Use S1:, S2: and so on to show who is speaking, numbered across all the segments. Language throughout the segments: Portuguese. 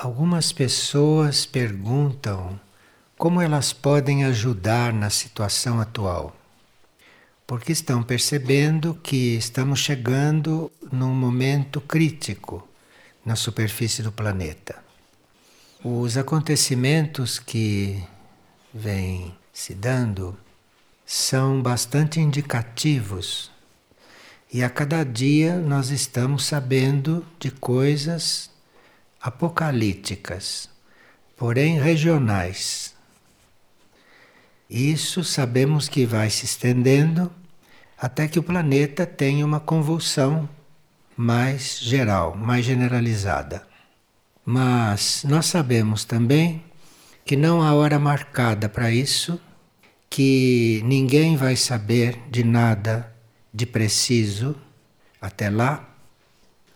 S1: Algumas pessoas perguntam como elas podem ajudar na situação atual, porque estão percebendo que estamos chegando num momento crítico na superfície do planeta. Os acontecimentos que vêm se dando são bastante indicativos e a cada dia nós estamos sabendo de coisas apocalípticas, porém regionais. Isso sabemos que vai se estendendo até que o planeta tenha uma convulsão mais geral, mais generalizada. Mas nós sabemos também que não há hora marcada para isso, que ninguém vai saber de nada de preciso até lá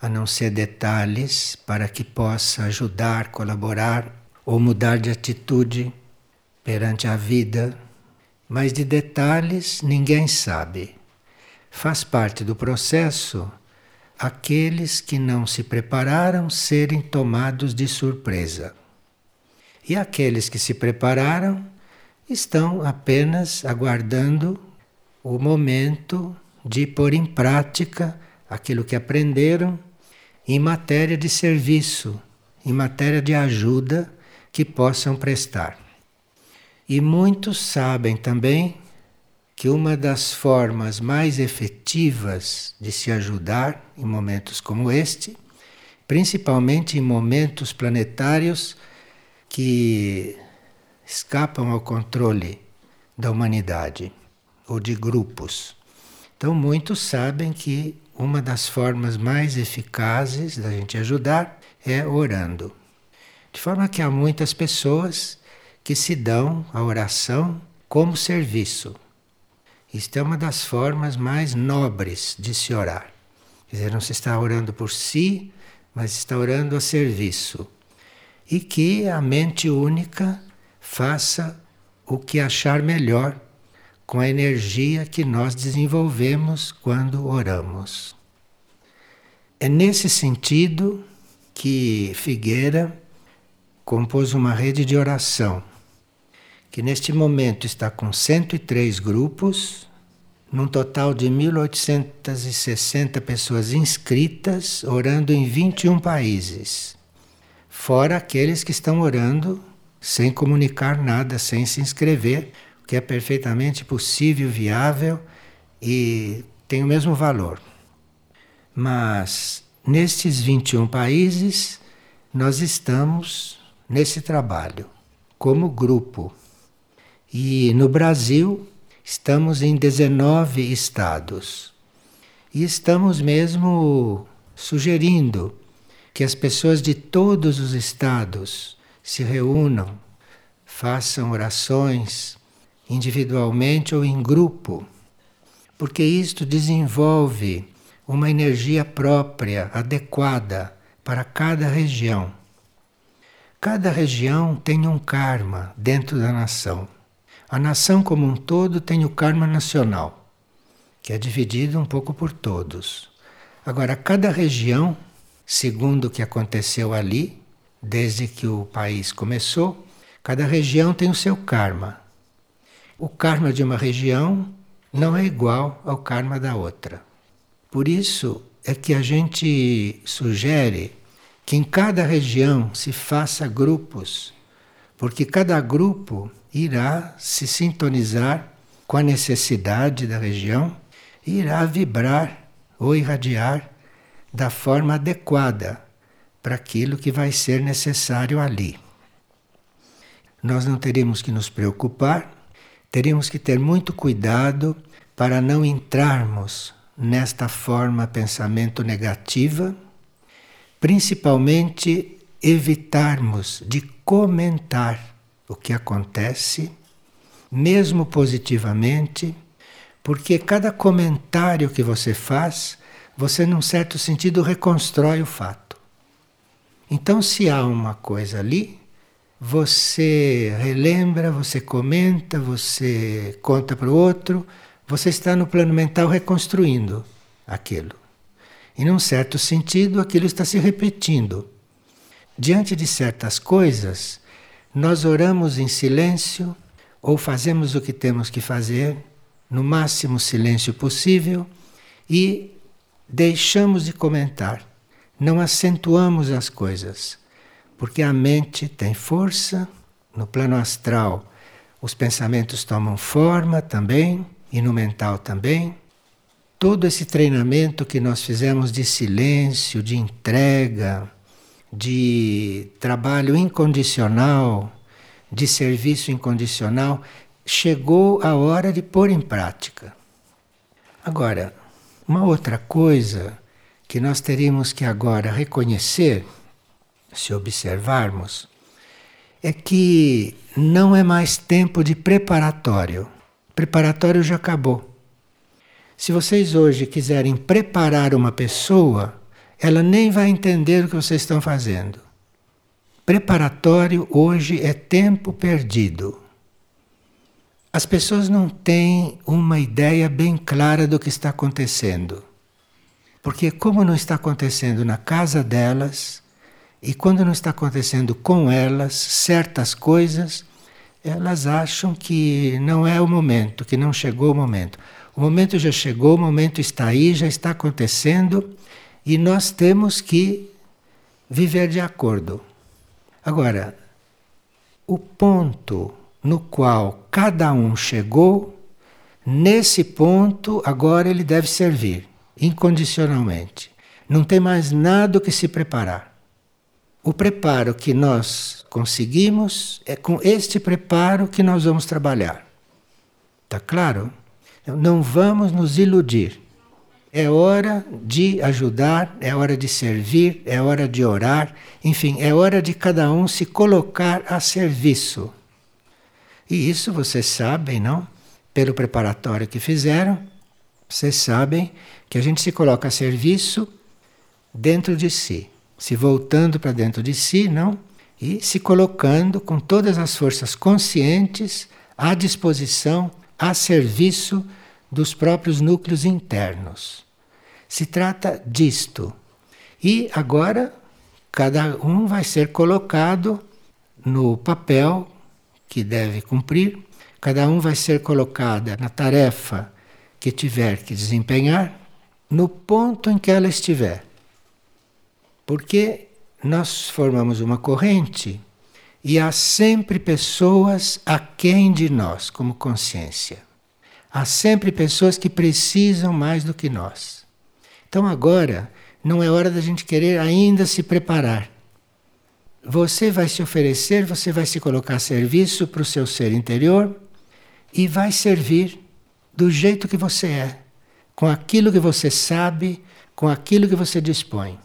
S1: a não ser detalhes para que possa ajudar, colaborar ou mudar de atitude perante a vida. Mas de detalhes ninguém sabe. Faz parte do processo aqueles que não se prepararam serem tomados de surpresa. E aqueles que se prepararam estão apenas aguardando o momento de pôr em prática aquilo que aprenderam em matéria de serviço, em matéria de ajuda que possam prestar. E muitos sabem também que uma das formas mais efetivas de se ajudar em momentos como este, principalmente em momentos planetários que escapam ao controle da humanidade ou de grupos. Então, muitos sabem que uma das formas mais eficazes da gente ajudar é orando. De forma que há muitas pessoas que se dão a oração como serviço. Isto é uma das formas mais nobres de se orar. Quer dizer, não se está orando por si, mas está orando a serviço. E que a mente única faça o que achar melhor com a energia que nós desenvolvemos quando oramos. É nesse sentido que Figueira compôs uma rede de oração, que neste momento está com 103 grupos, num total de 1.860 pessoas inscritas, orando em 21 países, fora aqueles que estão orando sem comunicar nada, sem se inscrever, que é perfeitamente possível, viável e tem o mesmo valor. Mas nestes 21 países, nós estamos nesse trabalho como grupo. E no Brasil, estamos em 19 estados. E estamos mesmo sugerindo que as pessoas de todos os estados se reúnam, façam orações individualmente ou em grupo, porque isto desenvolve uma energia própria, adequada para cada região. Cada região tem um karma dentro da nação. A nação como um todo tem o karma nacional, que é dividido um pouco por todos. Agora, cada região, segundo o que aconteceu ali, desde que o país começou, cada região tem o seu karma. O karma de uma região não é igual ao karma da outra. Por isso é que a gente sugere que em cada região se faça grupos, porque cada grupo irá se sintonizar com a necessidade da região e irá vibrar ou irradiar da forma adequada para aquilo que vai ser necessário ali. Nós não teríamos que nos preocupar teríamos que ter muito cuidado para não entrarmos nesta forma pensamento negativa, principalmente evitarmos de comentar o que acontece, mesmo positivamente, porque cada comentário que você faz, você, num certo sentido, reconstrói o fato. Então, se há uma coisa ali, você relembra, você comenta, você conta para o outro, você está no plano mental reconstruindo aquilo. E num certo sentido, aquilo está se repetindo. diante de certas coisas, nós oramos em silêncio ou fazemos o que temos que fazer, no máximo silêncio possível, e deixamos de comentar. Não acentuamos as coisas, porque a mente tem força, no plano astral os pensamentos tomam forma também, e no mental também. Todo esse treinamento que nós fizemos de silêncio, de entrega, de trabalho incondicional, de serviço incondicional, chegou a hora de pôr em prática. Agora, uma outra coisa que nós teríamos que agora reconhecer, se observarmos, é que não é mais tempo de preparatório. Preparatório já acabou. Se vocês hoje quiserem preparar uma pessoa, ela nem vai entender o que vocês estão fazendo. Preparatório hoje é tempo perdido. As pessoas não têm uma ideia bem clara do que está acontecendo. Porque, como não está acontecendo na casa delas, e quando não está acontecendo com elas certas coisas, elas acham que não é o momento, que não chegou o momento. O momento já chegou, o momento está aí, já está acontecendo e nós temos que viver de acordo. Agora, o ponto no qual cada um chegou, nesse ponto agora ele deve servir incondicionalmente. Não tem mais nada que se preparar. O preparo que nós conseguimos é com este preparo que nós vamos trabalhar. Está claro? Não vamos nos iludir. É hora de ajudar, é hora de servir, é hora de orar, enfim, é hora de cada um se colocar a serviço. E isso vocês sabem, não? Pelo preparatório que fizeram, vocês sabem que a gente se coloca a serviço dentro de si, se voltando para dentro de si, não? E se colocando com todas as forças conscientes à disposição, a serviço dos próprios núcleos internos. Se trata disto. E agora cada um vai ser colocado no papel que deve cumprir, cada um vai ser colocada na tarefa que tiver que desempenhar, no ponto em que ela estiver. Porque nós formamos uma corrente e há sempre pessoas aquém de nós, como consciência. Há sempre pessoas que precisam mais do que nós. Então agora não é hora da gente querer ainda se preparar. Você vai se oferecer, você vai se colocar a serviço para o seu ser interior e vai servir do jeito que você é, com aquilo que você sabe, com aquilo que você dispõe.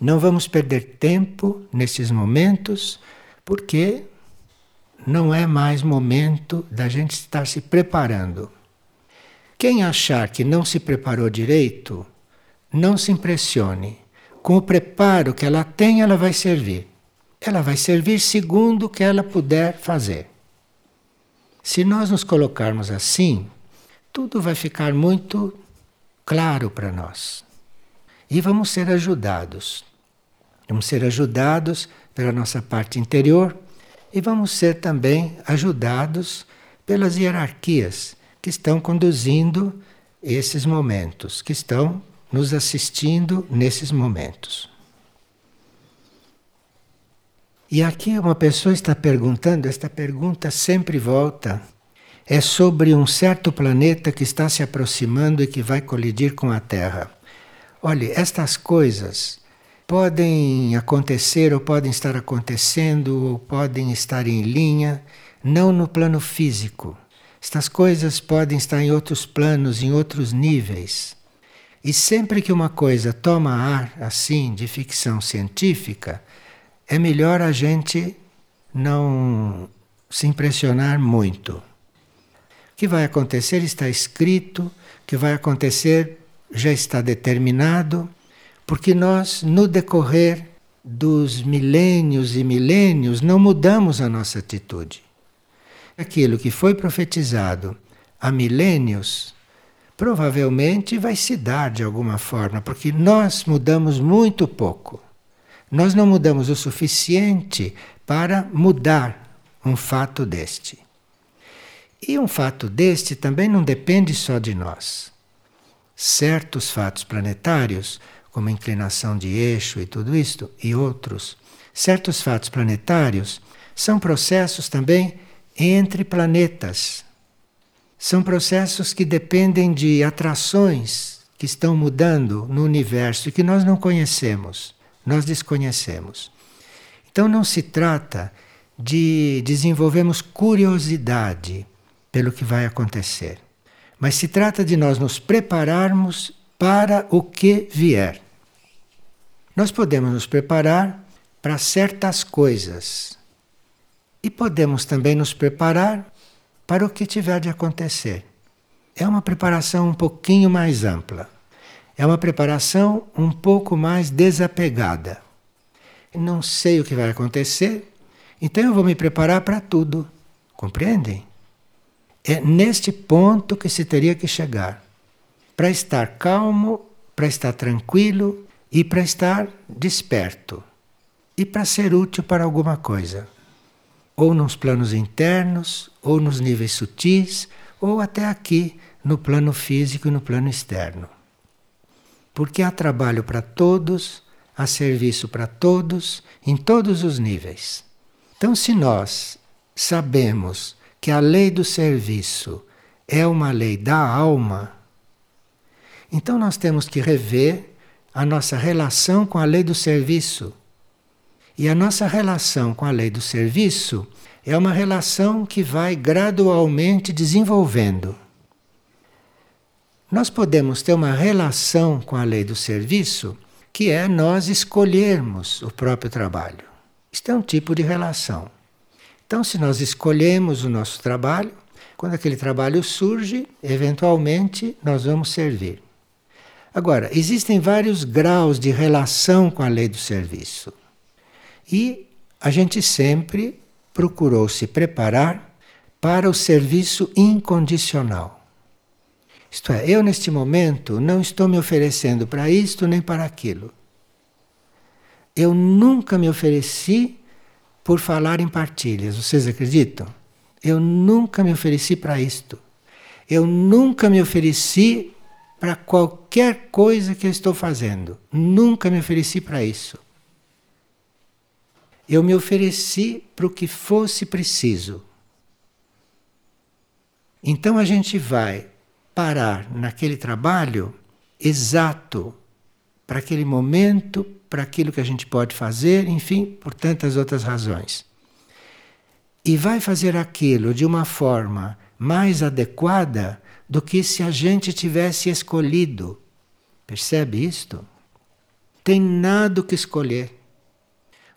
S1: Não vamos perder tempo nesses momentos, porque não é mais momento da gente estar se preparando. Quem achar que não se preparou direito, não se impressione. Com o preparo que ela tem, ela vai servir. Ela vai servir segundo o que ela puder fazer. Se nós nos colocarmos assim, tudo vai ficar muito claro para nós. E vamos ser ajudados. Vamos ser ajudados pela nossa parte interior e vamos ser também ajudados pelas hierarquias que estão conduzindo esses momentos, que estão nos assistindo nesses momentos. E aqui uma pessoa está perguntando, esta pergunta sempre volta, é sobre um certo planeta que está se aproximando e que vai colidir com a Terra. Olhe, estas coisas podem acontecer ou podem estar acontecendo ou podem estar em linha, não no plano físico. Estas coisas podem estar em outros planos, em outros níveis. E sempre que uma coisa toma ar assim de ficção científica, é melhor a gente não se impressionar muito. O que vai acontecer está escrito, o que vai acontecer já está determinado porque nós, no decorrer dos milênios e milênios, não mudamos a nossa atitude. Aquilo que foi profetizado há milênios, provavelmente vai se dar de alguma forma, porque nós mudamos muito pouco. Nós não mudamos o suficiente para mudar um fato deste. E um fato deste também não depende só de nós. Certos fatos planetários, como inclinação de eixo e tudo isto, e outros, certos fatos planetários são processos também entre planetas. São processos que dependem de atrações que estão mudando no universo e que nós não conhecemos, nós desconhecemos. Então não se trata de desenvolvermmos curiosidade pelo que vai acontecer, mas se trata de nós nos prepararmos para o que vier. Nós podemos nos preparar para certas coisas e podemos também nos preparar para o que tiver de acontecer. É uma preparação um pouquinho mais ampla. É uma preparação um pouco mais desapegada. Não sei o que vai acontecer, então eu vou me preparar para tudo. Compreendem? É neste ponto que se teria que chegar. Para estar calmo, para estar tranquilo e para estar desperto. E para ser útil para alguma coisa ou nos planos internos, ou nos níveis sutis, ou até aqui no plano físico e no plano externo. Porque há trabalho para todos, há serviço para todos, em todos os níveis. Então, se nós sabemos que a lei do serviço é uma lei da alma, então nós temos que rever a nossa relação com a lei do serviço e a nossa relação com a lei do serviço é uma relação que vai gradualmente desenvolvendo. Nós podemos ter uma relação com a lei do serviço que é nós escolhermos o próprio trabalho. Isto é um tipo de relação. Então, se nós escolhemos o nosso trabalho, quando aquele trabalho surge, eventualmente nós vamos servir. Agora, existem vários graus de relação com a lei do serviço. E a gente sempre procurou se preparar para o serviço incondicional. Isto é, eu neste momento não estou me oferecendo para isto nem para aquilo. Eu nunca me ofereci por falar em partilhas, vocês acreditam? Eu nunca me ofereci para isto. Eu nunca me ofereci para qualquer coisa que eu estou fazendo. Nunca me ofereci para isso eu me ofereci para o que fosse preciso. Então a gente vai parar naquele trabalho exato para aquele momento, para aquilo que a gente pode fazer, enfim, por tantas outras razões. E vai fazer aquilo de uma forma mais adequada do que se a gente tivesse escolhido. Percebe isto? Tem nada que escolher.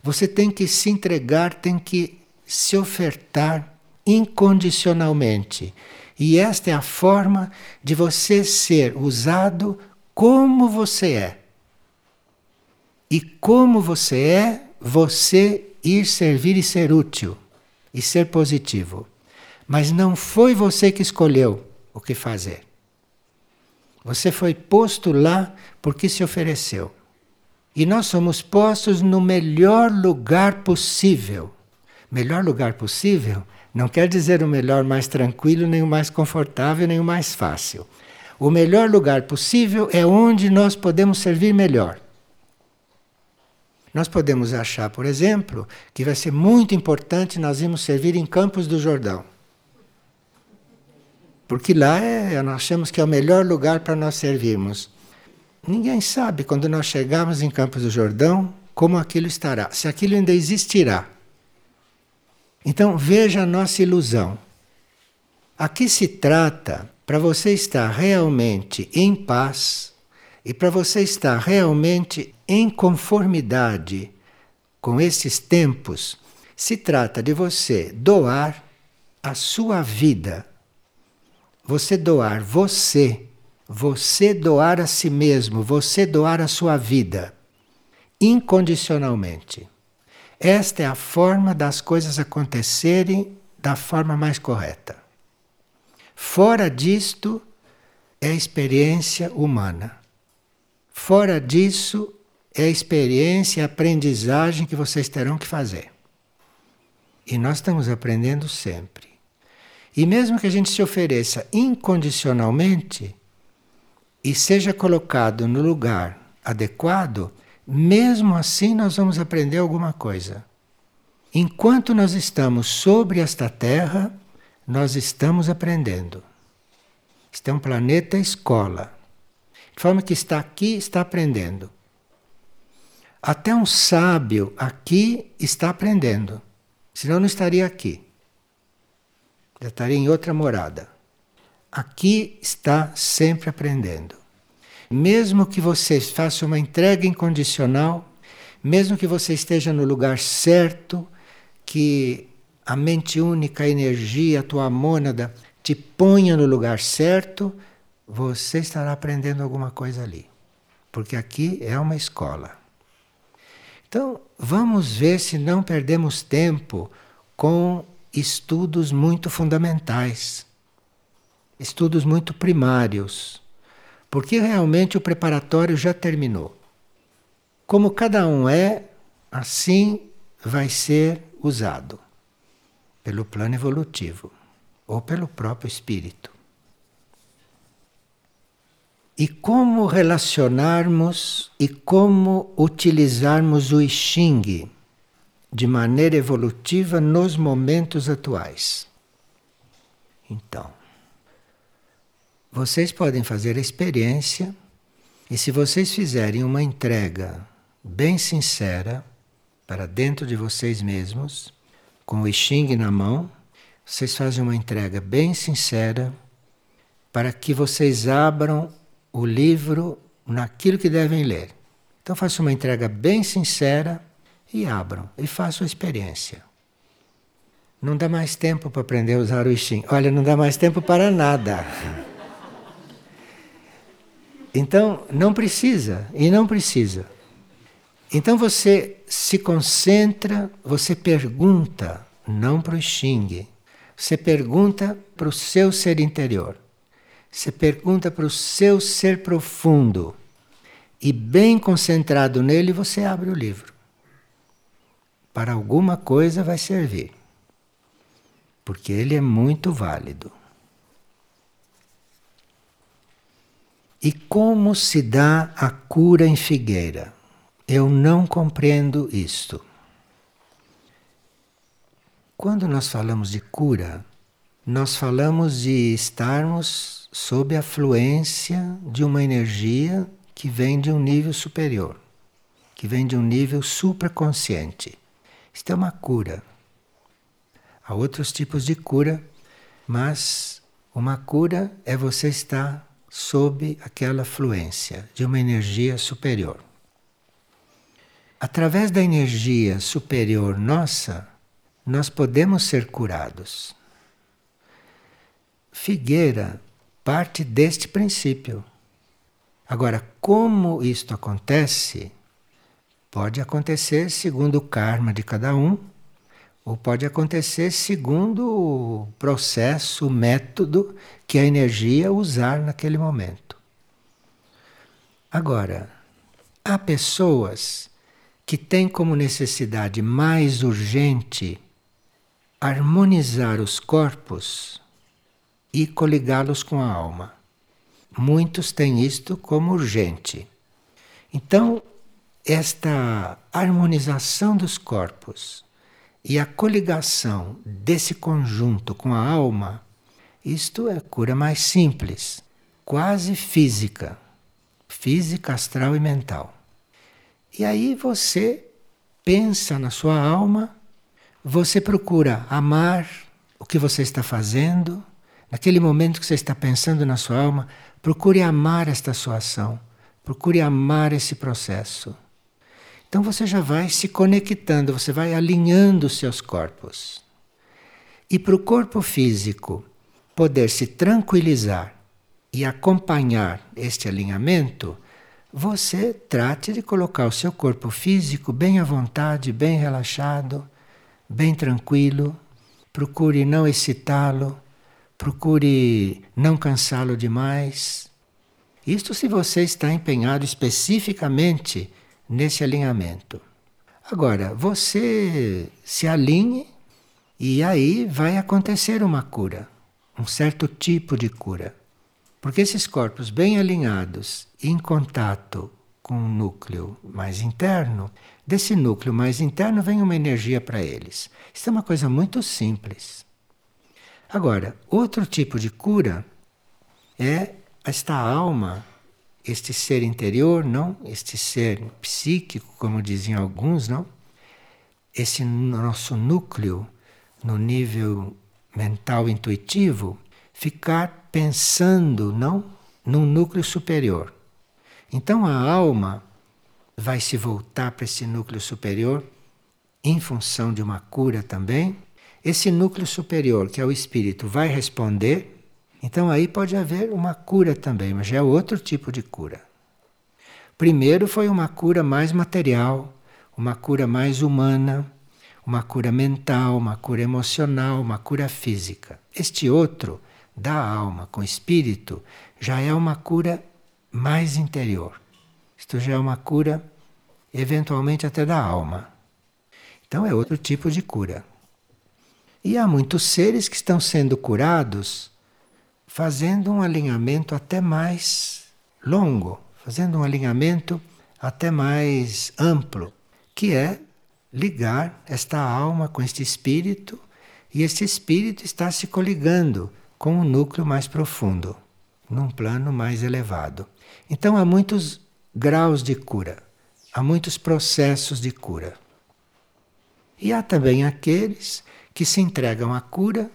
S1: Você tem que se entregar, tem que se ofertar incondicionalmente. E esta é a forma de você ser usado como você é. E como você é, você ir servir e ser útil e ser positivo. Mas não foi você que escolheu o que fazer. Você foi posto lá porque se ofereceu. E nós somos postos no melhor lugar possível. Melhor lugar possível não quer dizer o melhor mais tranquilo, nem o mais confortável, nem o mais fácil. O melhor lugar possível é onde nós podemos servir melhor. Nós podemos achar, por exemplo, que vai ser muito importante nós irmos servir em Campos do Jordão. Porque lá é, nós achamos que é o melhor lugar para nós servirmos. Ninguém sabe quando nós chegarmos em Campos do Jordão como aquilo estará, se aquilo ainda existirá. Então veja a nossa ilusão. Aqui se trata para você estar realmente em paz e para você estar realmente em conformidade com esses tempos, se trata de você doar a sua vida. Você doar você você doar a si mesmo, você doar a sua vida, incondicionalmente. Esta é a forma das coisas acontecerem da forma mais correta. Fora disto é experiência humana. Fora disso é a experiência e a aprendizagem que vocês terão que fazer. E nós estamos aprendendo sempre. E mesmo que a gente se ofereça incondicionalmente e seja colocado no lugar adequado, mesmo assim nós vamos aprender alguma coisa. Enquanto nós estamos sobre esta terra, nós estamos aprendendo. Este é um planeta escola. De forma que está aqui, está aprendendo. Até um sábio aqui está aprendendo. Senão não estaria aqui. Já estaria em outra morada. Aqui está sempre aprendendo. Mesmo que você faça uma entrega incondicional, mesmo que você esteja no lugar certo, que a mente única, a energia, a tua mônada te ponha no lugar certo, você estará aprendendo alguma coisa ali. Porque aqui é uma escola. Então, vamos ver se não perdemos tempo com estudos muito fundamentais, estudos muito primários, porque realmente o preparatório já terminou. Como cada um é, assim vai ser usado pelo plano evolutivo ou pelo próprio espírito. E como relacionarmos e como utilizarmos o I Ching de maneira evolutiva nos momentos atuais. Então, vocês podem fazer a experiência e se vocês fizerem uma entrega bem sincera para dentro de vocês mesmos, com o I Ching na mão, vocês fazem uma entrega bem sincera para que vocês abram o livro naquilo que devem ler. Então façam uma entrega bem sincera e abram e façam a experiência. Não dá mais tempo para aprender a usar o I Olha, não dá mais tempo para nada. Então, não precisa, e não precisa. Então você se concentra, você pergunta, não para o Xing, você pergunta para o seu ser interior. Você pergunta para o seu ser profundo. E bem concentrado nele, você abre o livro para alguma coisa vai servir. Porque ele é muito válido. E como se dá a cura em Figueira? Eu não compreendo isto. Quando nós falamos de cura, nós falamos de estarmos sob a fluência de uma energia que vem de um nível superior, que vem de um nível supraconsciente. Isto é uma cura. Há outros tipos de cura, mas uma cura é você estar sob aquela fluência de uma energia superior. Através da energia superior nossa, nós podemos ser curados. Figueira parte deste princípio. Agora, como isto acontece? Pode acontecer segundo o karma de cada um, ou pode acontecer segundo o processo, o método que a energia usar naquele momento. Agora, há pessoas que têm como necessidade mais urgente harmonizar os corpos e coligá-los com a alma. Muitos têm isto como urgente. Então, esta harmonização dos corpos e a coligação desse conjunto com a alma, isto é cura mais simples, quase física, física, astral e mental. E aí você pensa na sua alma, você procura amar o que você está fazendo, naquele momento que você está pensando na sua alma, procure amar esta sua ação, procure amar esse processo. Então você já vai se conectando, você vai alinhando os seus corpos. E para o corpo físico poder se tranquilizar e acompanhar este alinhamento, você trate de colocar o seu corpo físico bem à vontade, bem relaxado, bem tranquilo. Procure não excitá-lo, procure não cansá-lo demais. Isto se você está empenhado especificamente nesse alinhamento. Agora, você se alinhe e aí vai acontecer uma cura, um certo tipo de cura. Porque esses corpos bem alinhados, em contato com o núcleo mais interno, desse núcleo mais interno vem uma energia para eles. Isso é uma coisa muito simples. Agora, outro tipo de cura é esta alma, este ser interior, não? Este ser psíquico, como diziam alguns, não? Esse nosso núcleo no nível mental intuitivo, ficar pensando, não, num núcleo superior. Então a alma vai se voltar para esse núcleo superior em função de uma cura também. Esse núcleo superior, que é o espírito, vai responder. Então aí pode haver uma cura também, mas já é outro tipo de cura. Primeiro foi uma cura mais material, uma cura mais humana, uma cura mental, uma cura emocional, uma cura física. Este outro, da alma com espírito, já é uma cura mais interior. Isto já é uma cura, eventualmente até da alma. Então é outro tipo de cura. E há muitos seres que estão sendo curados fazendo um alinhamento até mais longo, fazendo um alinhamento até mais amplo, que é ligar esta alma com este espírito e este espírito está se coligando com o núcleo mais profundo, num plano mais elevado. Então há muitos graus de cura, há muitos processos de cura. E há também aqueles que se entregam à cura.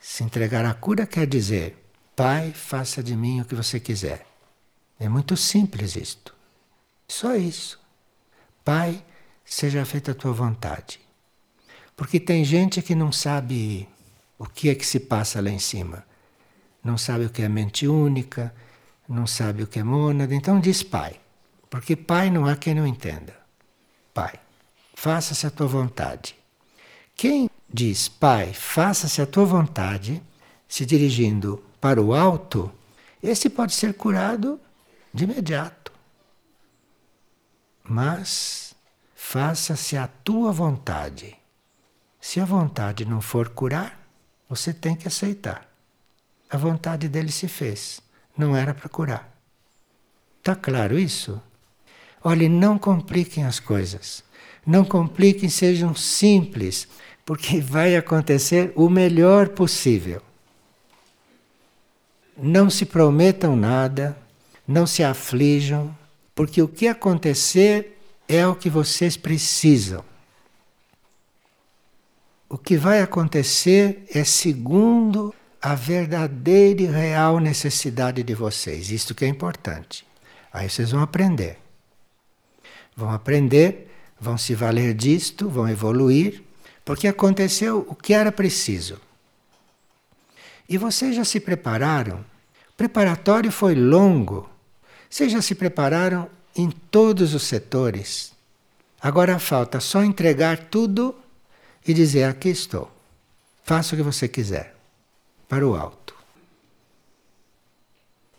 S1: Se entregar à cura quer dizer, Pai, faça de mim o que você quiser. É muito simples isto. Só isso. Pai, seja feita a tua vontade. Porque tem gente que não sabe o que é que se passa lá em cima. Não sabe o que é mente única, não sabe o que é mônada, então diz pai. Porque pai não há quem não entenda. Pai, faça-se a tua vontade. Quem diz pai, faça-se a tua vontade, se dirigindo para o alto, esse pode ser curado de imediato. Mas faça-se a tua vontade. Se a vontade não for curar, você tem que aceitar. A vontade dele se fez, não era para curar. Está claro isso? Olhe, não compliquem as coisas. Não compliquem, sejam simples, porque vai acontecer o melhor possível. Não se prometam nada, não se aflijam, porque o que acontecer é o que vocês precisam. O que vai acontecer é segundo a verdadeira e real necessidade de vocês. Isto que é importante. Aí vocês vão aprender. Vão aprender, vão se valer disto, vão evoluir, porque aconteceu o que era preciso. E vocês já se prepararam. O preparatório foi longo. Vocês já se prepararam em todos os setores. Agora falta só entregar tudo e dizer: Aqui estou. Faça o que você quiser. Para o alto.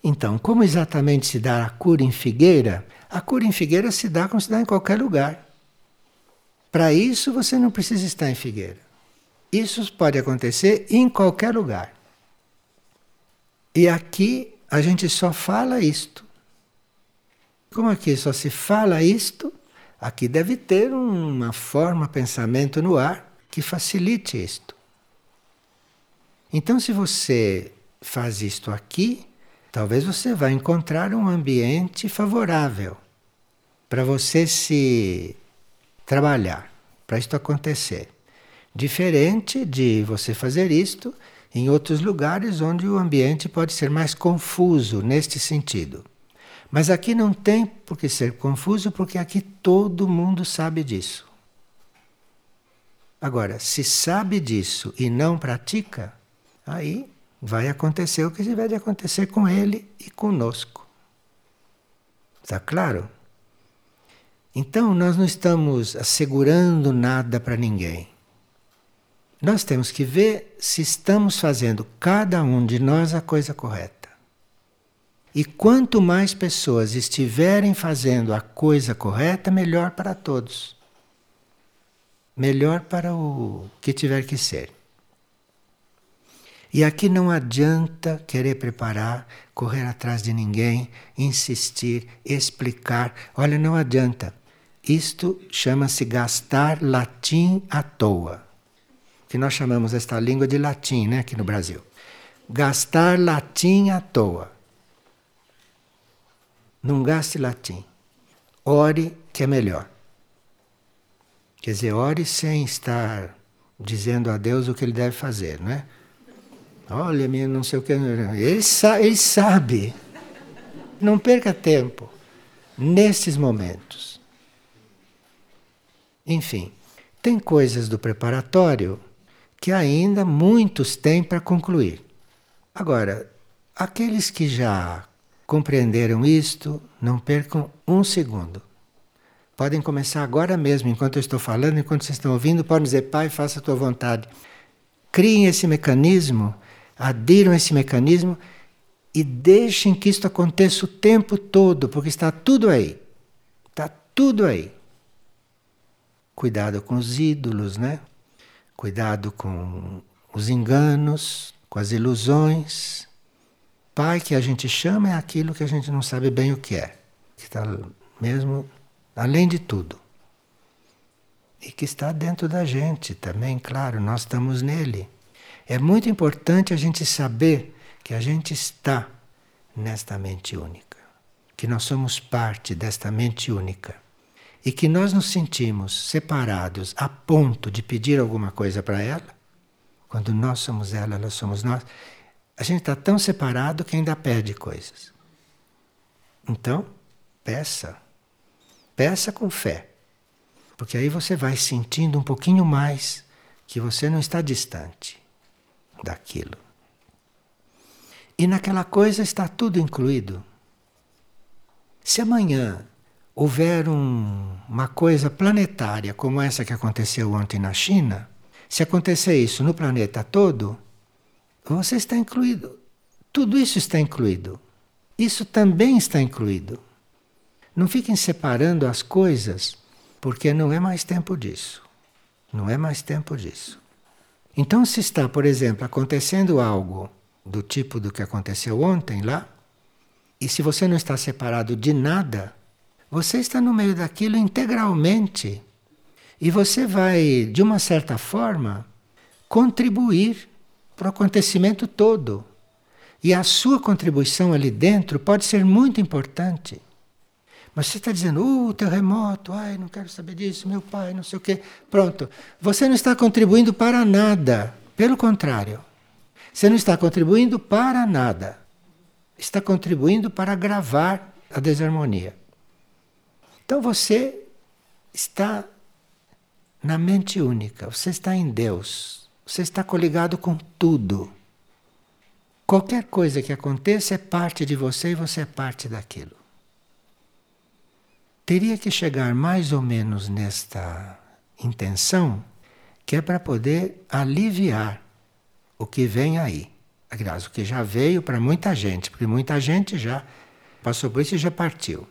S1: Então, como exatamente se dá a cura em figueira? A cura em figueira se dá como se dá em qualquer lugar. Para isso, você não precisa estar em figueira. Isso pode acontecer em qualquer lugar. E aqui a gente só fala isto. Como aqui só se fala isto, aqui deve ter uma forma, pensamento no ar que facilite isto. Então, se você faz isto aqui, talvez você vá encontrar um ambiente favorável para você se trabalhar, para isto acontecer. Diferente de você fazer isto em outros lugares onde o ambiente pode ser mais confuso neste sentido. Mas aqui não tem por que ser confuso, porque aqui todo mundo sabe disso. Agora, se sabe disso e não pratica, aí vai acontecer o que tiver de acontecer com ele e conosco. Está claro? Então, nós não estamos assegurando nada para ninguém. Nós temos que ver se estamos fazendo cada um de nós a coisa correta. E quanto mais pessoas estiverem fazendo a coisa correta, melhor para todos. Melhor para o que tiver que ser. E aqui não adianta querer preparar, correr atrás de ninguém, insistir, explicar. Olha, não adianta. Isto chama-se gastar latim à toa. Que nós chamamos esta língua de latim, né, aqui no Brasil. Gastar latim à toa. Não gaste latim. Ore que é melhor. Quer dizer, ore sem estar dizendo a Deus o que ele deve fazer, não é? Olha, minha não sei o que. Ele, sa ele sabe. Não perca tempo nesses momentos. Enfim, tem coisas do preparatório que ainda muitos têm para concluir. Agora, aqueles que já compreenderam isto, não percam um segundo. Podem começar agora mesmo, enquanto eu estou falando, enquanto vocês estão ouvindo, podem dizer, Pai, faça a tua vontade. Criem esse mecanismo, adiram esse mecanismo e deixem que isto aconteça o tempo todo, porque está tudo aí. Está tudo aí. Cuidado com os ídolos, né? Cuidado com os enganos, com as ilusões. Pai que a gente chama é aquilo que a gente não sabe bem o que é, que está mesmo além de tudo. E que está dentro da gente também, claro, nós estamos nele. É muito importante a gente saber que a gente está nesta mente única, que nós somos parte desta mente única e que nós nos sentimos separados a ponto de pedir alguma coisa para ela. Quando nós somos ela, ela somos nós a gente está tão separado que ainda pede coisas. Então, peça. Peça com fé. Porque aí você vai sentindo um pouquinho mais que você não está distante daquilo. E naquela coisa está tudo incluído. Se amanhã houver um, uma coisa planetária como essa que aconteceu ontem na China, se acontecer isso no planeta todo, você está incluído. Tudo isso está incluído. Isso também está incluído. Não fiquem separando as coisas, porque não é mais tempo disso. Não é mais tempo disso. Então, se está, por exemplo, acontecendo algo do tipo do que aconteceu ontem lá, e se você não está separado de nada, você está no meio daquilo integralmente. E você vai, de uma certa forma, contribuir para o acontecimento todo. E a sua contribuição ali dentro pode ser muito importante. Mas você está dizendo, uh, terremoto, ai, não quero saber disso, meu pai, não sei o quê. Pronto. Você não está contribuindo para nada. Pelo contrário. Você não está contribuindo para nada. Está contribuindo para agravar a desarmonia. Então você está na mente única, você está em Deus. Você está coligado com tudo. Qualquer coisa que aconteça é parte de você e você é parte daquilo. Teria que chegar mais ou menos nesta intenção, que é para poder aliviar o que vem aí. Aliás, o que já veio para muita gente, porque muita gente já passou por isso e já partiu.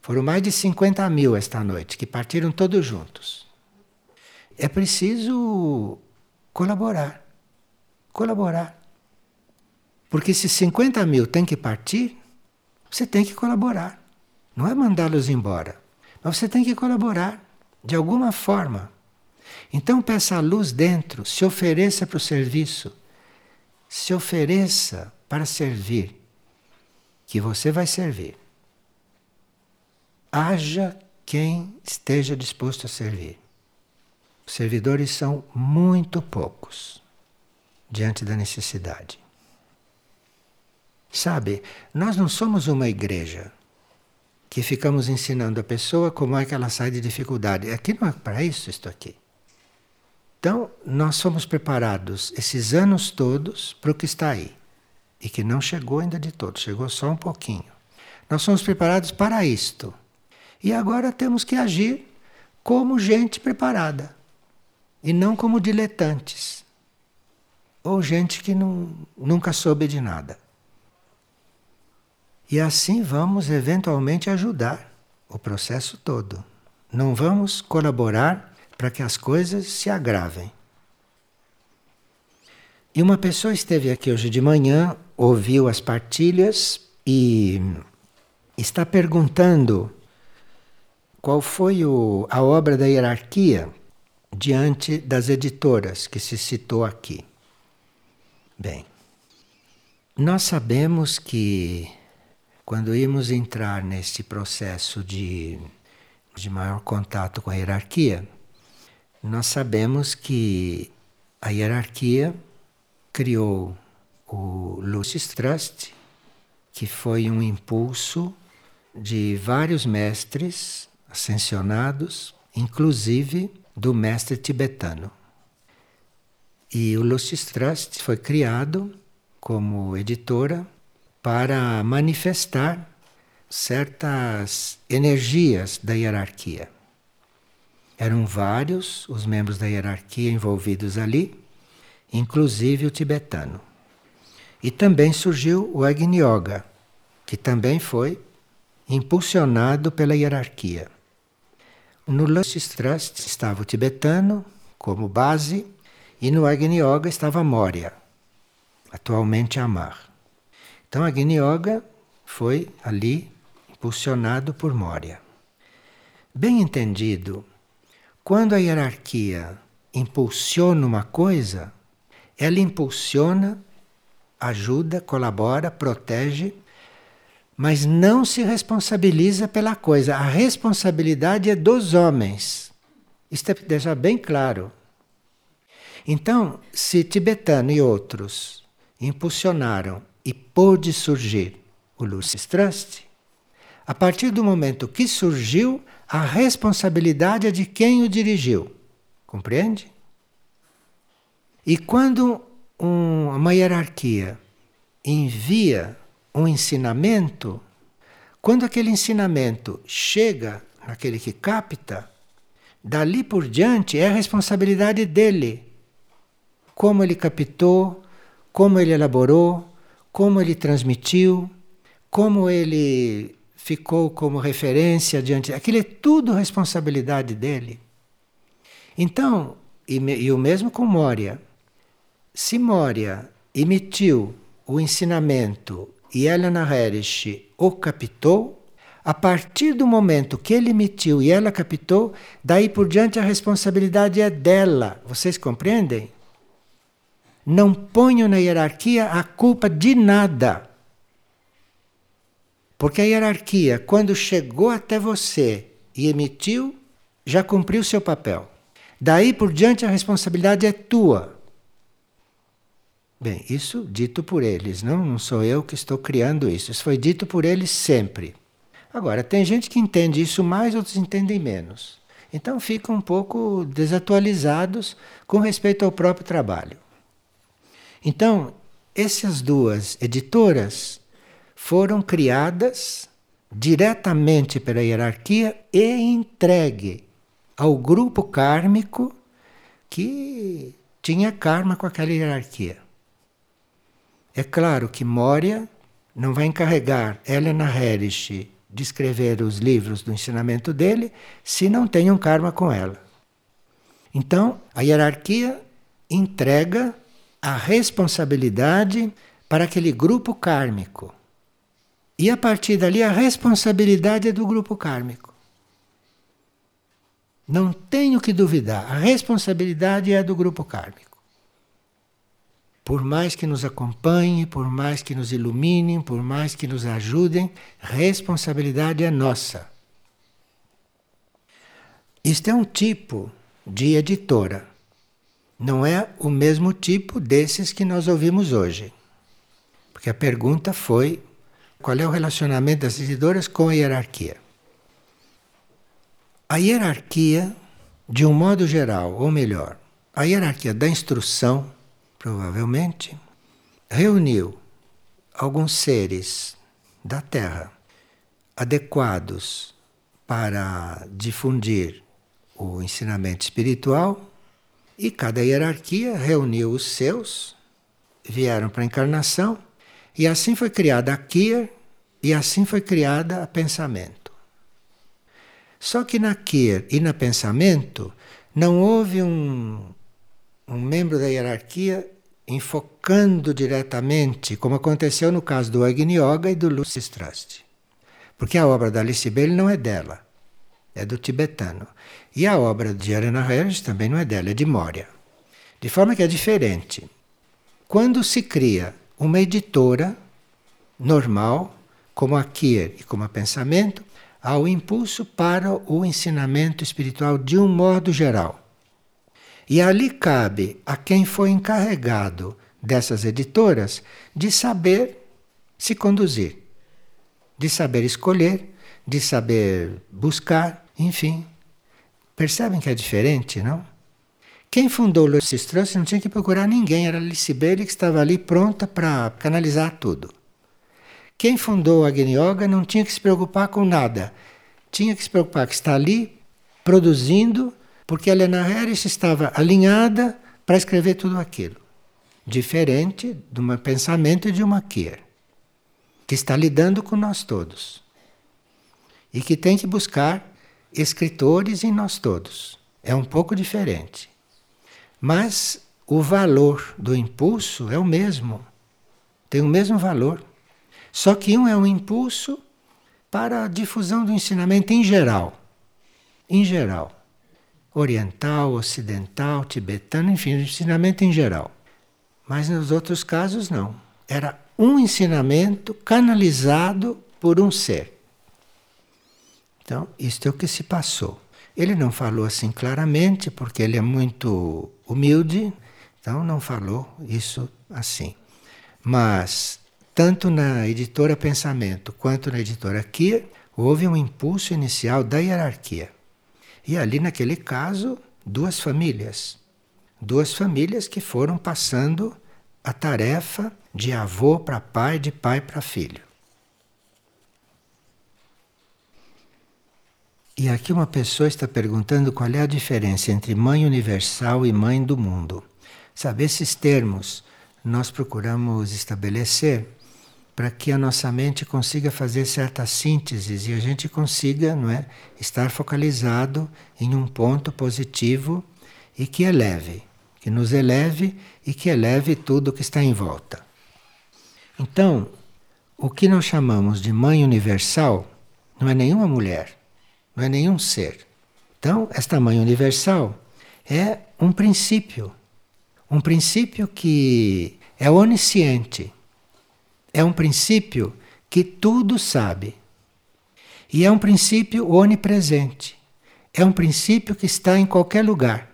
S1: Foram mais de 50 mil esta noite, que partiram todos juntos. É preciso Colaborar. Colaborar. Porque se 50 mil tem que partir, você tem que colaborar. Não é mandá-los embora. Mas você tem que colaborar de alguma forma. Então peça a luz dentro, se ofereça para o serviço. Se ofereça para servir, que você vai servir. Haja quem esteja disposto a servir. Servidores são muito poucos diante da necessidade. Sabe, nós não somos uma igreja que ficamos ensinando a pessoa como é que ela sai de dificuldade. Aqui não é para isso, isto aqui. Então, nós fomos preparados esses anos todos para o que está aí. E que não chegou ainda de todo, chegou só um pouquinho. Nós somos preparados para isto. E agora temos que agir como gente preparada e não como diletantes ou gente que não, nunca soube de nada. E assim vamos eventualmente ajudar o processo todo. Não vamos colaborar para que as coisas se agravem. E uma pessoa esteve aqui hoje de manhã, ouviu as partilhas e está perguntando qual foi o, a obra da hierarquia diante das editoras que se citou aqui. Bem, nós sabemos que quando íamos entrar nesse processo de, de maior contato com a hierarquia, nós sabemos que a hierarquia criou o Lucis Trust, que foi um impulso de vários mestres ascensionados, inclusive do mestre tibetano. E o Lucis Trust foi criado como editora para manifestar certas energias da hierarquia. Eram vários os membros da hierarquia envolvidos ali, inclusive o tibetano. E também surgiu o Agni Yoga, que também foi impulsionado pela hierarquia. No Lucis Trust estava o tibetano como base e no Agni Yoga estava Moria, atualmente Amar. Então Agni Yoga foi ali impulsionado por Moria. Bem entendido, quando a hierarquia impulsiona uma coisa, ela impulsiona ajuda, colabora, protege, mas não se responsabiliza pela coisa. A responsabilidade é dos homens. Isto é deixar bem claro. Então, se tibetano e outros impulsionaram e pôde surgir o Lucis Trust, a partir do momento que surgiu, a responsabilidade é de quem o dirigiu. Compreende? E quando um, uma hierarquia envia um ensinamento, quando aquele ensinamento chega naquele que capta, dali por diante é a responsabilidade dele. Como ele captou, como ele elaborou, como ele transmitiu, como ele ficou como referência diante. Aquilo é tudo responsabilidade dele. Então, e, e o mesmo com Moria. Se Moria emitiu o ensinamento e Helena Herish o captou, a partir do momento que ele emitiu e ela captou, daí por diante a responsabilidade é dela. Vocês compreendem? Não ponham na hierarquia a culpa de nada. Porque a hierarquia, quando chegou até você e emitiu, já cumpriu seu papel. Daí por diante a responsabilidade é tua. Bem, isso dito por eles, não, não sou eu que estou criando isso. Isso foi dito por eles sempre. Agora, tem gente que entende isso mais, outros entendem menos. Então ficam um pouco desatualizados com respeito ao próprio trabalho. Então, essas duas editoras foram criadas diretamente pela hierarquia e entregue ao grupo kármico que tinha karma com aquela hierarquia. É claro que Moria não vai encarregar Helena Herish de escrever os livros do ensinamento dele se não tem um karma com ela. Então, a hierarquia entrega a responsabilidade para aquele grupo kármico. E a partir dali a responsabilidade é do grupo kármico. Não tenho que duvidar, a responsabilidade é do grupo kármico por mais que nos acompanhem, por mais que nos iluminem, por mais que nos ajudem, responsabilidade é nossa. Isto é um tipo de editora. Não é o mesmo tipo desses que nós ouvimos hoje. Porque a pergunta foi: qual é o relacionamento das editoras com a hierarquia? A hierarquia, de um modo geral, ou melhor, a hierarquia da instrução provavelmente, reuniu alguns seres da Terra adequados para difundir o ensinamento espiritual e cada hierarquia reuniu os seus, vieram para a encarnação e assim foi criada a Kier e assim foi criada a pensamento. Só que na Kier e na pensamento não houve um, um membro da hierarquia enfocando diretamente, como aconteceu no caso do Agni Yoga e do Lucis Trust. Porque a obra da Alice Bailey não é dela, é do tibetano. E a obra de Helena Regis também não é dela, é de Moria. De forma que é diferente. Quando se cria uma editora normal, como a Kier e como a Pensamento, há o impulso para o ensinamento espiritual de um modo geral. E ali cabe a quem foi encarregado dessas editoras de saber se conduzir, de saber escolher, de saber buscar, enfim. Percebem que é diferente, não? Quem fundou o Lucis Strauss não tinha que procurar ninguém, era a Alice que estava ali pronta para canalizar tudo. Quem fundou a Agni não tinha que se preocupar com nada. Tinha que se preocupar que está ali produzindo, porque a Helena Harris estava alinhada para escrever tudo aquilo. Diferente de um pensamento de uma Kier, que está lidando com nós todos. E que tem que buscar escritores em nós todos. É um pouco diferente. Mas o valor do impulso é o mesmo. Tem o mesmo valor. Só que um é um impulso para a difusão do ensinamento em geral. Em geral. Oriental, ocidental, tibetano, enfim, ensinamento em geral. Mas nos outros casos não. Era um ensinamento canalizado por um ser. Então, isto é o que se passou. Ele não falou assim claramente, porque ele é muito humilde, então não falou isso assim. Mas, tanto na editora Pensamento quanto na editora Kia, houve um impulso inicial da hierarquia. E ali, naquele caso, duas famílias. Duas famílias que foram passando a tarefa de avô para pai, de pai para filho. E aqui uma pessoa está perguntando qual é a diferença entre mãe universal e mãe do mundo. Sabe, esses termos nós procuramos estabelecer para que a nossa mente consiga fazer certas sínteses e a gente consiga, não é, estar focalizado em um ponto positivo e que eleve, que nos eleve e que eleve tudo que está em volta. Então, o que nós chamamos de mãe universal não é nenhuma mulher não é nenhum ser. Então, esta mãe universal é um princípio, um princípio que é onisciente, é um princípio que tudo sabe, e é um princípio onipresente, é um princípio que está em qualquer lugar.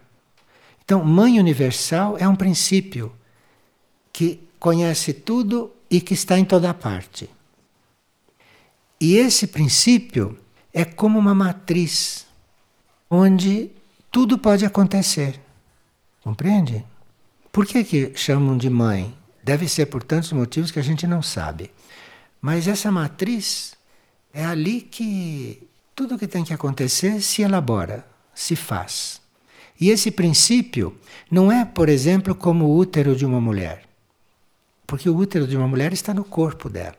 S1: Então, Mãe Universal é um princípio que conhece tudo e que está em toda parte. E esse princípio é como uma matriz onde tudo pode acontecer. Compreende? Por que, que chamam de mãe? Deve ser por tantos motivos que a gente não sabe. Mas essa matriz é ali que tudo que tem que acontecer se elabora, se faz. E esse princípio não é, por exemplo, como o útero de uma mulher. Porque o útero de uma mulher está no corpo dela.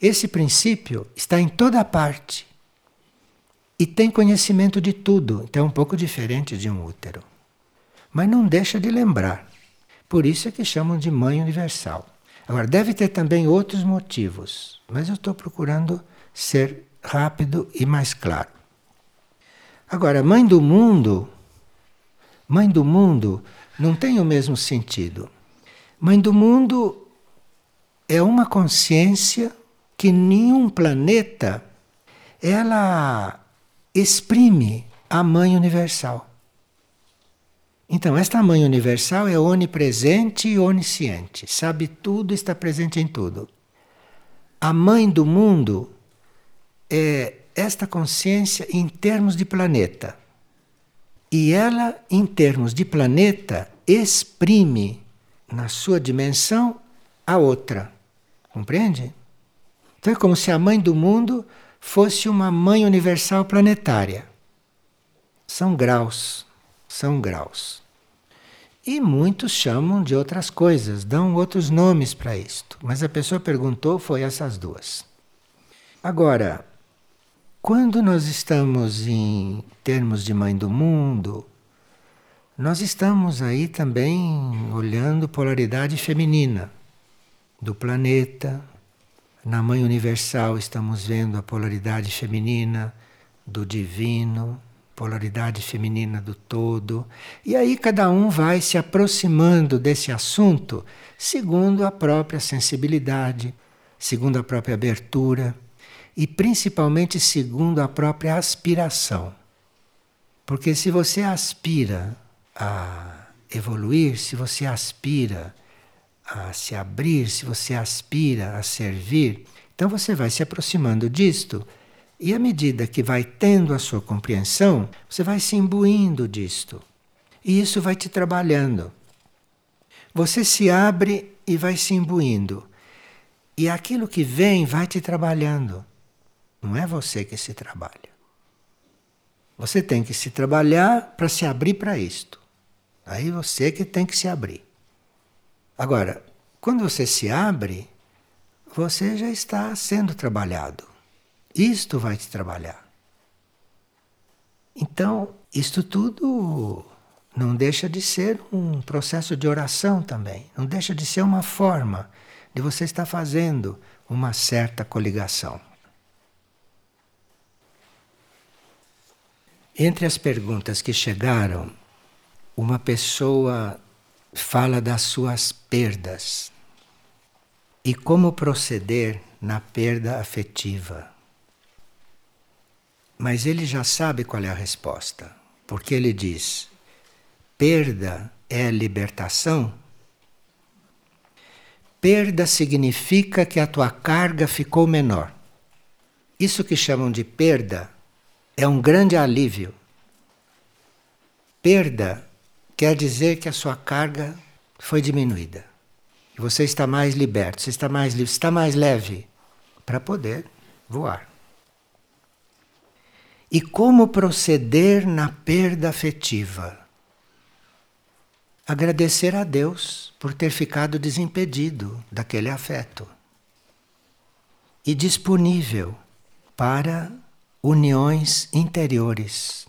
S1: Esse princípio está em toda parte e tem conhecimento de tudo, então é um pouco diferente de um útero. Mas não deixa de lembrar. Por isso é que chamam de mãe universal. Agora, deve ter também outros motivos, mas eu estou procurando ser rápido e mais claro. Agora, mãe do mundo, mãe do mundo não tem o mesmo sentido. Mãe do mundo é uma consciência que nenhum planeta ela exprime a Mãe Universal. Então, esta Mãe Universal é onipresente e onisciente, sabe tudo, está presente em tudo. A Mãe do mundo é esta consciência em termos de planeta. E ela, em termos de planeta, exprime na sua dimensão a outra. Compreende? Então é como se a mãe do mundo fosse uma mãe universal planetária. São graus, são graus. E muitos chamam de outras coisas, dão outros nomes para isto. Mas a pessoa perguntou foi essas duas. Agora, quando nós estamos em termos de mãe do mundo, nós estamos aí também olhando polaridade feminina do planeta. Na Mãe Universal estamos vendo a polaridade feminina do divino, polaridade feminina do todo. E aí cada um vai se aproximando desse assunto segundo a própria sensibilidade, segundo a própria abertura e principalmente segundo a própria aspiração. Porque se você aspira a evoluir, se você aspira a se abrir, se você aspira a servir, então você vai se aproximando disto. E à medida que vai tendo a sua compreensão, você vai se imbuindo disto. E isso vai te trabalhando. Você se abre e vai se imbuindo. E aquilo que vem vai te trabalhando. Não é você que se trabalha. Você tem que se trabalhar para se abrir para isto. Aí você que tem que se abrir. Agora, quando você se abre, você já está sendo trabalhado. Isto vai te trabalhar. Então, isto tudo não deixa de ser um processo de oração também. Não deixa de ser uma forma de você estar fazendo uma certa coligação. Entre as perguntas que chegaram, uma pessoa fala das suas perdas e como proceder na perda afetiva. Mas ele já sabe qual é a resposta, porque ele diz: perda é libertação? Perda significa que a tua carga ficou menor. Isso que chamam de perda é um grande alívio. Perda quer dizer que a sua carga foi diminuída. Você está mais liberto, você está mais livre, está mais leve para poder voar. E como proceder na perda afetiva? Agradecer a Deus por ter ficado desimpedido daquele afeto e disponível para uniões interiores.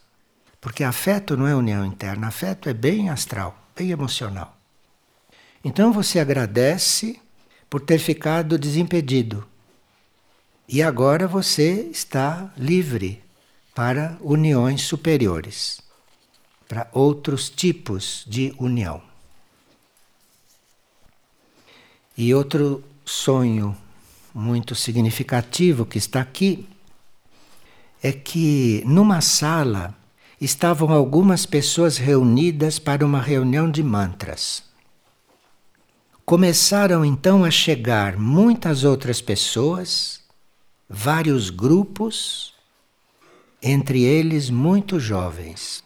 S1: Porque afeto não é união interna, afeto é bem astral, bem emocional. Então você agradece por ter ficado desimpedido. E agora você está livre para uniões superiores, para outros tipos de união. E outro sonho muito significativo que está aqui é que numa sala estavam algumas pessoas reunidas para uma reunião de mantras. Começaram então a chegar muitas outras pessoas, vários grupos, entre eles muito jovens.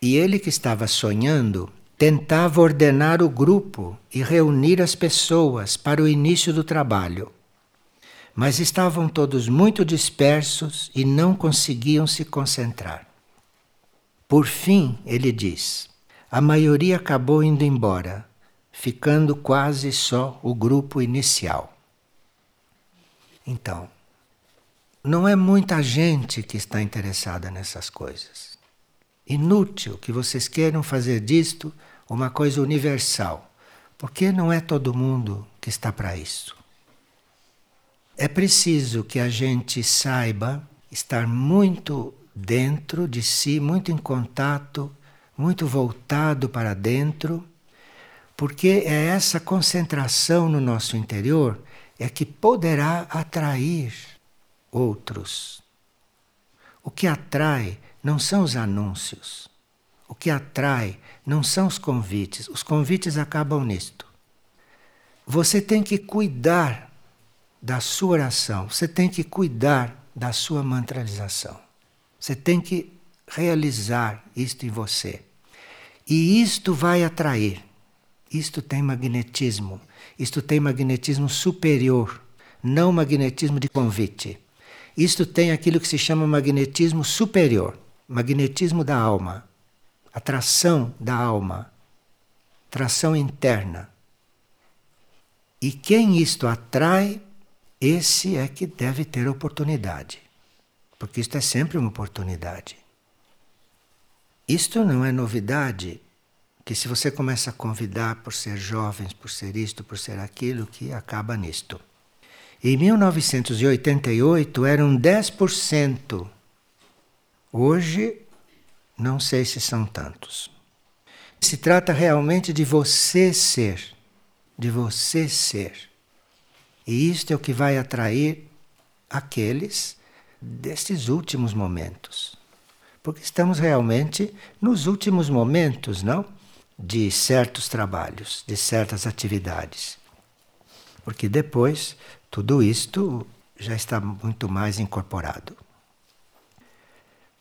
S1: E ele que estava sonhando tentava ordenar o grupo e reunir as pessoas para o início do trabalho mas estavam todos muito dispersos e não conseguiam se concentrar. Por fim, ele diz: a maioria acabou indo embora, ficando quase só o grupo inicial. Então, não é muita gente que está interessada nessas coisas. Inútil que vocês queiram fazer disto uma coisa universal, porque não é todo mundo que está para isso. É preciso que a gente saiba estar muito dentro de si, muito em contato, muito voltado para dentro, porque é essa concentração no nosso interior é que poderá atrair outros. O que atrai não são os anúncios. O que atrai não são os convites. Os convites acabam nisto. Você tem que cuidar da sua oração, você tem que cuidar da sua mantralização. Você tem que realizar isto em você. E isto vai atrair. Isto tem magnetismo. Isto tem magnetismo superior, não magnetismo de convite. Isto tem aquilo que se chama magnetismo superior, magnetismo da alma, atração da alma, atração interna. E quem isto atrai esse é que deve ter oportunidade, porque isto é sempre uma oportunidade. Isto não é novidade, que se você começa a convidar por ser jovens, por ser isto, por ser aquilo, que acaba nisto. Em 1988 eram 10%. Hoje, não sei se são tantos. Se trata realmente de você ser, de você ser. E isto é o que vai atrair aqueles destes últimos momentos. Porque estamos realmente nos últimos momentos, não? De certos trabalhos, de certas atividades. Porque depois tudo isto já está muito mais incorporado.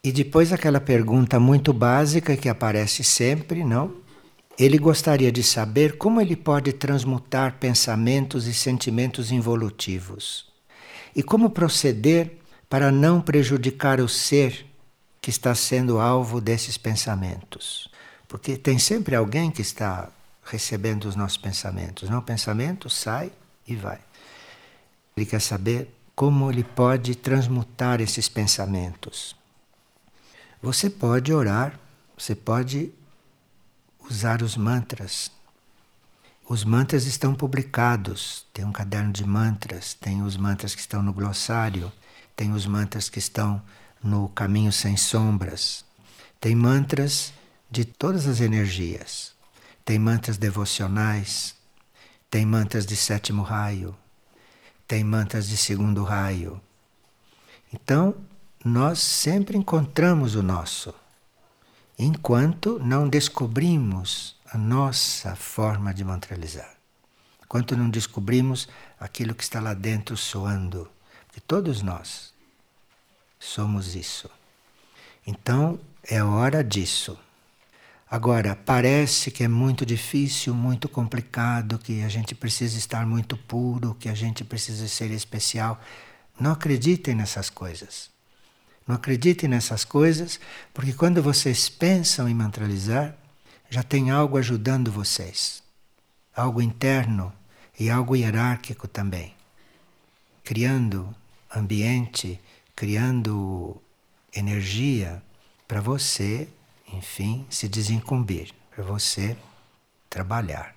S1: E depois aquela pergunta muito básica que aparece sempre, não? Ele gostaria de saber como ele pode transmutar pensamentos e sentimentos involutivos. E como proceder para não prejudicar o ser que está sendo alvo desses pensamentos. Porque tem sempre alguém que está recebendo os nossos pensamentos. Não? O pensamento sai e vai. Ele quer saber como ele pode transmutar esses pensamentos. Você pode orar, você pode usar os mantras. Os mantras estão publicados. Tem um caderno de mantras, tem os mantras que estão no glossário, tem os mantras que estão no caminho sem sombras. Tem mantras de todas as energias. Tem mantras devocionais, tem mantras de sétimo raio, tem mantras de segundo raio. Então, nós sempre encontramos o nosso, enquanto não descobrimos a nossa forma de mantralizar. Enquanto não descobrimos aquilo que está lá dentro soando. Porque todos nós somos isso. Então é hora disso. Agora, parece que é muito difícil, muito complicado, que a gente precisa estar muito puro, que a gente precisa ser especial. Não acreditem nessas coisas. Não acreditem nessas coisas, porque quando vocês pensam em mantralizar, já tem algo ajudando vocês. Algo interno e algo hierárquico também. Criando ambiente, criando energia para você, enfim, se desincumbir, para você trabalhar.